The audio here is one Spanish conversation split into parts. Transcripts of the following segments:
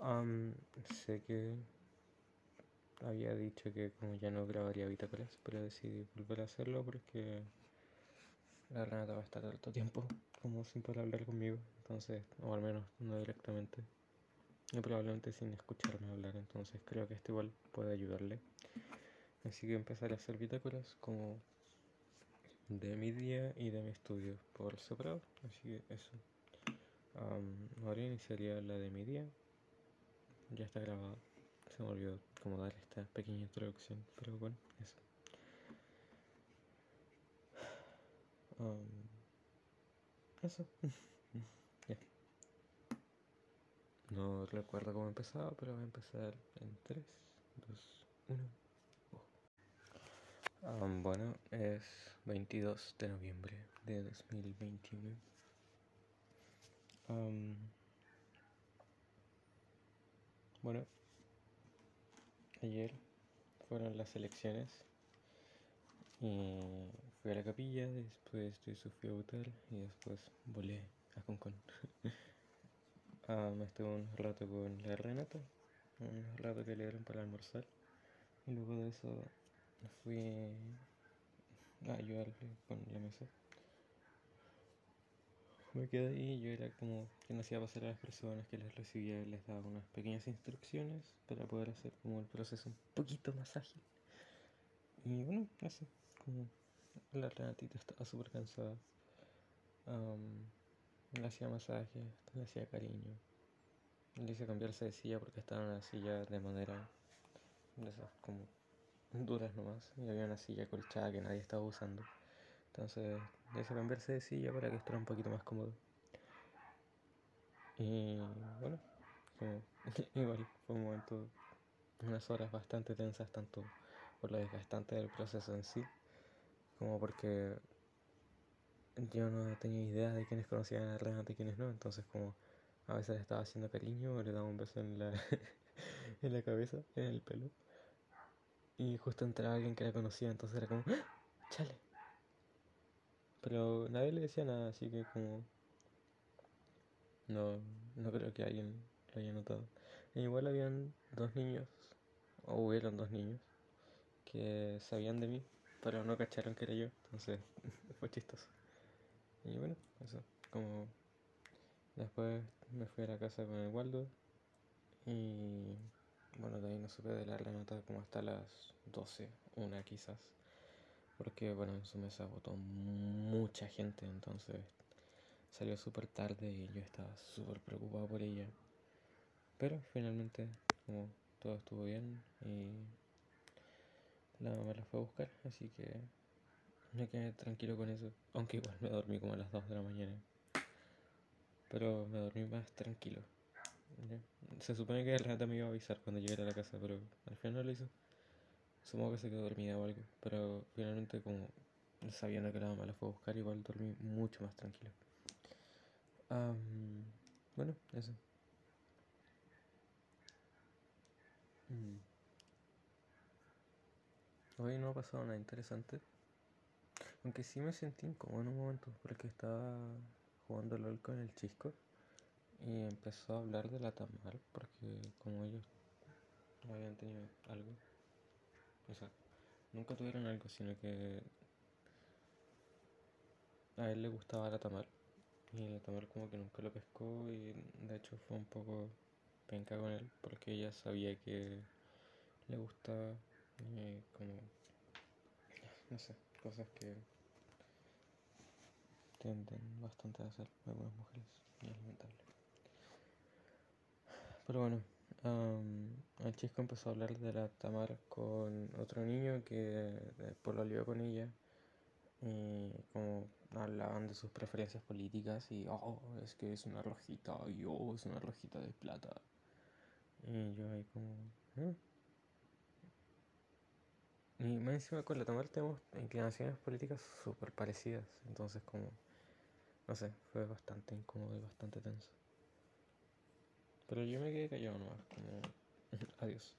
Am, sé que había dicho que como ya no grabaría bitácoras, pero decidí volver a hacerlo porque la Renata va a estar todo tiempo como sin poder hablar conmigo, entonces, o al menos no directamente, y probablemente sin escucharme hablar, entonces creo que esto igual puede ayudarle. Así que empezaré a hacer bitácoras como de mi día y de mi estudio por separado, así que eso. Am, ahora iniciaría la de mi día, ya está grabada, se me olvidó como dar esta pequeña introducción, pero bueno, eso. Am, eso. Ya. No recuerdo cómo empezaba, pero voy a empezar en 3, 2, 1. Am, bueno, es 22 de noviembre de 2021. Am, bueno, ayer fueron las elecciones y fui a la capilla, después de eso fui a votar y después volé a Concón. Am, estuve un rato con la Renata, un rato que le dieron para almorzar y luego de eso fui a ayudarle con la mesa. Me quedé ahí, yo era como quien hacía pasar a las personas que les recibía, les daba unas pequeñas instrucciones para poder hacer como el proceso un poquito más ágil. Y bueno, así, como la Renatita estaba súper cansada. am, le hacía masajes, le hacía cariño. Le hice cambiarse de silla porque estaba en una silla de madera, de esas como duras nomás, y había una silla colchada que nadie estaba usando. Entonces hice cambiarse de silla para que estuviera un poquito más cómodo. Y bueno, como, igual fue un momento, unas horas bastante tensas, tanto por lo desgastante del proceso en sí, como porque yo no tenía idea de quiénes conocían a Renata y quiénes no, entonces como a veces estaba haciendo cariño le daba un beso en la, en la cabeza, en el pelo. Y justo entraba alguien que la conocía, entonces era como, ¡Ah! chale. Pero nadie le decía nada, así que como... No, no creo que alguien lo haya notado. E igual habían dos niños, o hubieron dos niños, que sabían de mí, pero no cacharon que era yo, entonces fue chistoso. Y bueno, eso, como después me fui a la casa con el Waldo y bueno, de ahí no supe de la Renata como hasta las 12, una quizás, porque bueno, en su mesa votó mucha gente, entonces salió súper tarde y yo estaba súper preocupado por ella. Pero finalmente, como todo estuvo bien y la mamá la fue a buscar, así que me quedé tranquilo con eso. Aunque igual me dormí como a las 2 de la mañana. Pero me dormí más tranquilo. Se supone que el Renata me iba a avisar cuando llegara a la casa, pero al final no lo hizo. Supongo que se quedó dormida o algo. Pero finalmente, como sabiendo que la mamá la fue a buscar, igual dormí mucho más tranquilo. Am, bueno, eso. Mm. Hoy no ha pasado nada interesante. Aunque sí me sentí incómodo en un momento porque estaba jugando LOL con el chisco y empezó a hablar de la Tamar porque como ellos no habían tenido algo, o sea, nunca tuvieron algo, sino que a él le gustaba la Tamar y la Tamar como que nunca lo pescó y de hecho fue un poco penca con él porque ella sabía que le gustaba y como, no sé, cosas que tienden bastante a hacer algunas mujeres y es lamentable. Pero bueno, am, el chisco empezó a hablar de la Tamar con otro niño que después lo lió con ella y como hablaban de sus preferencias políticas y oh, es que es una rojita y oh, es una rojita de plata. Y yo ahí como... "¿Eh?". Y más encima con la Tamar tenemos inclinaciones políticas súper parecidas, entonces como... No sé, fue bastante incómodo y bastante tenso. Pero yo me quedé callado nomás, como... Adiós.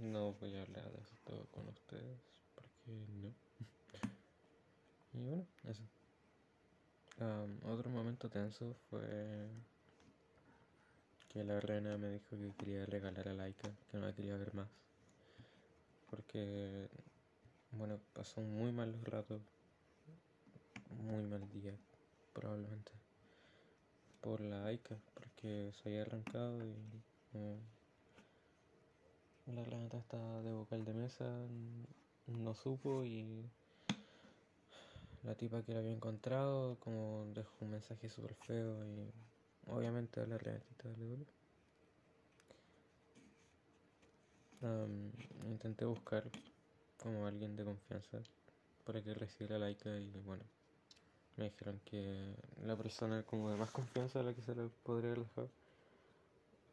No voy a hablar de esto con ustedes, porque no. Y bueno, eso. Am, otro momento tenso fue que la reina me dijo que quería regalar a Laika, que no la quería ver más. Porque, bueno, pasó muy mal rato, muy mal día, probablemente, por la Aika, porque se había arrancado y la reina estaba de vocal de mesa, no supo y la tipa que la había encontrado como dejó un mensaje súper feo y obviamente a la realista le duele. intenté buscar como alguien de confianza para que recibiera la ICA y bueno, me dijeron que la persona como de más confianza a la que se le podría dejar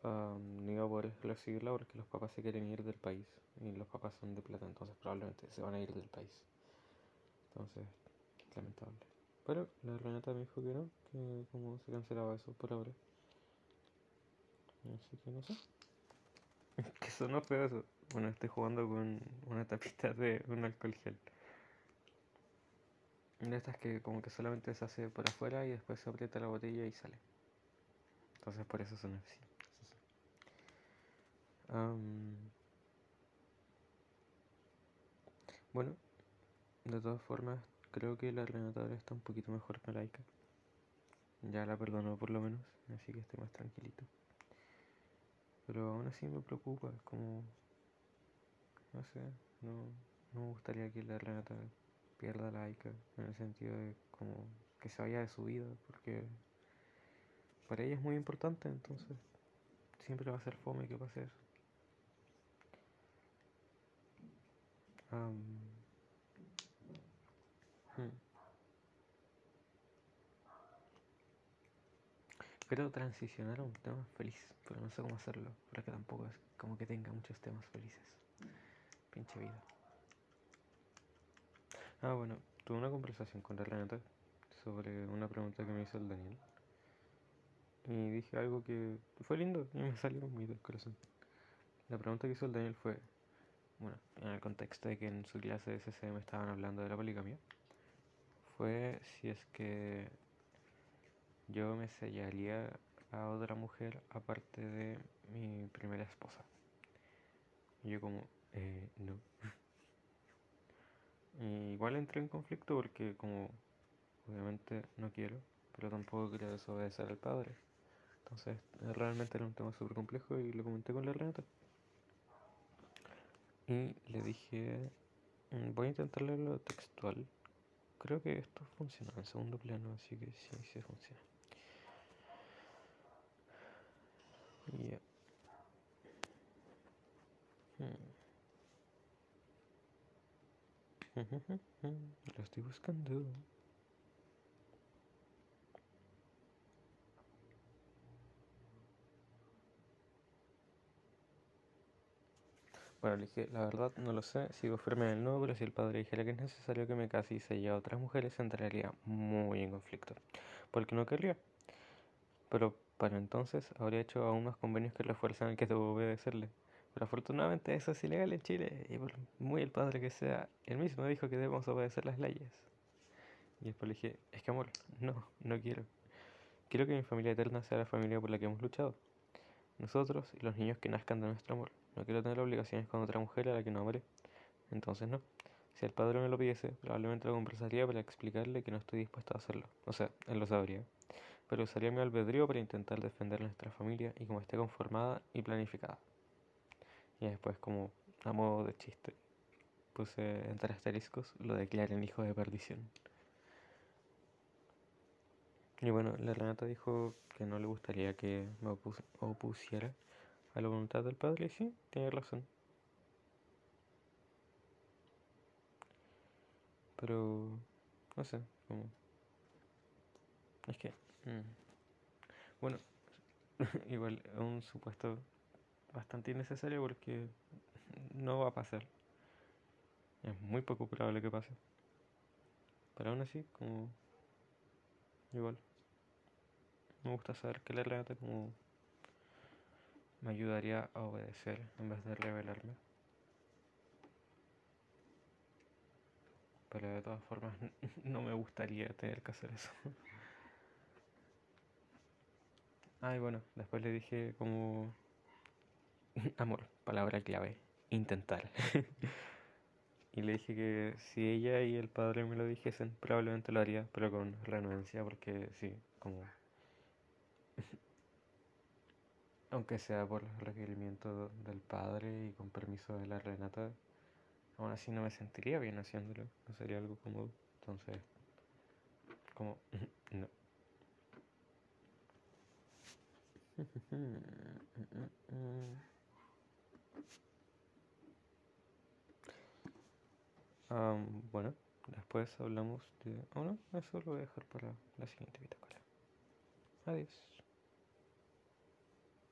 no iba a poder recibirla porque los papás se quieren ir del país y los papás son de plata, entonces probablemente se van a ir del país. Entonces, lamentable. Pero la Renata me dijo que no, que como se cancelaba eso por ahora. Así que no sé. que sonó feo eso. Bueno, estoy jugando con una tapita de un alcohol gel. De estas que como que solamente se hace por afuera y después se aprieta la botella y sale. Entonces por eso suena así. bueno, de todas formas, creo que la Renata está un poquito mejor que Laika. Ya la perdonó por lo menos, así que estoy más tranquilito. Pero aún así me preocupa, como. No sé, no, no me gustaría que la Renata pierda la Aika, en el sentido de como que se vaya de su vida, porque para ella es muy importante, entonces siempre va a ser fome que pase eso. Hmm. Quiero transicionar a un tema feliz, pero no sé cómo hacerlo, para que tampoco es como que tenga muchos temas felices. Pinche vida. Ah, bueno, tuve una conversación con Renata sobre una pregunta que me hizo el Daniel. Y dije algo que fue lindo y me salió muy del corazón. La pregunta que hizo el Daniel fue, bueno, en el contexto de que en su clase de CCM estaban hablando de la poligamia, fue si es que yo me sellaría a otra mujer aparte de mi primera esposa. Y yo como, eh, no. igual entré en conflicto porque como obviamente no quiero, pero tampoco quería desobedecer al padre. Entonces realmente era un tema súper complejo y lo comenté con la Renata. Y le dije, mm, voy a intentar leerlo textual. Creo que esto funciona en segundo plano, así que sí, sí funciona. Lo estoy buscando. Bueno, le dije, la verdad no lo sé, sigo firme en el no, pero si el padre dijera que es necesario que me case y se a otras mujeres, entraría muy en conflicto. Porque no querría. Pero para entonces habría hecho aún más convenios que refuerzan el que debo obedecerle. Pero afortunadamente eso es ilegal en Chile y por muy el padre que sea, él mismo dijo que debemos obedecer las leyes. Y después le dije, es que amor, no, no quiero. Quiero que mi familia eterna sea la familia por la que hemos luchado. Nosotros y los niños que nazcan de nuestro amor. No quiero tener obligaciones con otra mujer a la que no amaré. Entonces no. Si el padre me lo pidiese, probablemente lo conversaría para explicarle que no estoy dispuesto a hacerlo. O sea, él lo sabría. Pero usaría mi albedrío para intentar defender nuestra familia y como esté conformada y planificada. Y después, como a modo de chiste, puse entre asteriscos lo declaren hijo de perdición. Y bueno, la Renata dijo que no le gustaría que me opusiera a la voluntad del Padre, y sí, tiene razón. Pero, no sé, como... Es que... Mm, bueno, igual un supuesto bastante innecesario porque no va a pasar. Es muy poco probable que pase. Pero aún así, como... Igual. Me gusta saber que le relata como me ayudaría a obedecer en vez de rebelarme. Pero de todas formas no me gustaría tener que hacer eso. Ay, bueno, después le dije como... Amor, palabra clave, intentar. y le dije que si ella y el padre me lo dijesen, probablemente lo haría, pero con renuencia, porque sí, como... Aunque sea por requerimiento del padre y con permiso de la Renata, aún así no me sentiría bien haciéndolo, no sería algo cómodo. Entonces, como, no. bueno, después hablamos de... Oh no, eso lo voy a dejar para la siguiente bitácora. Adiós.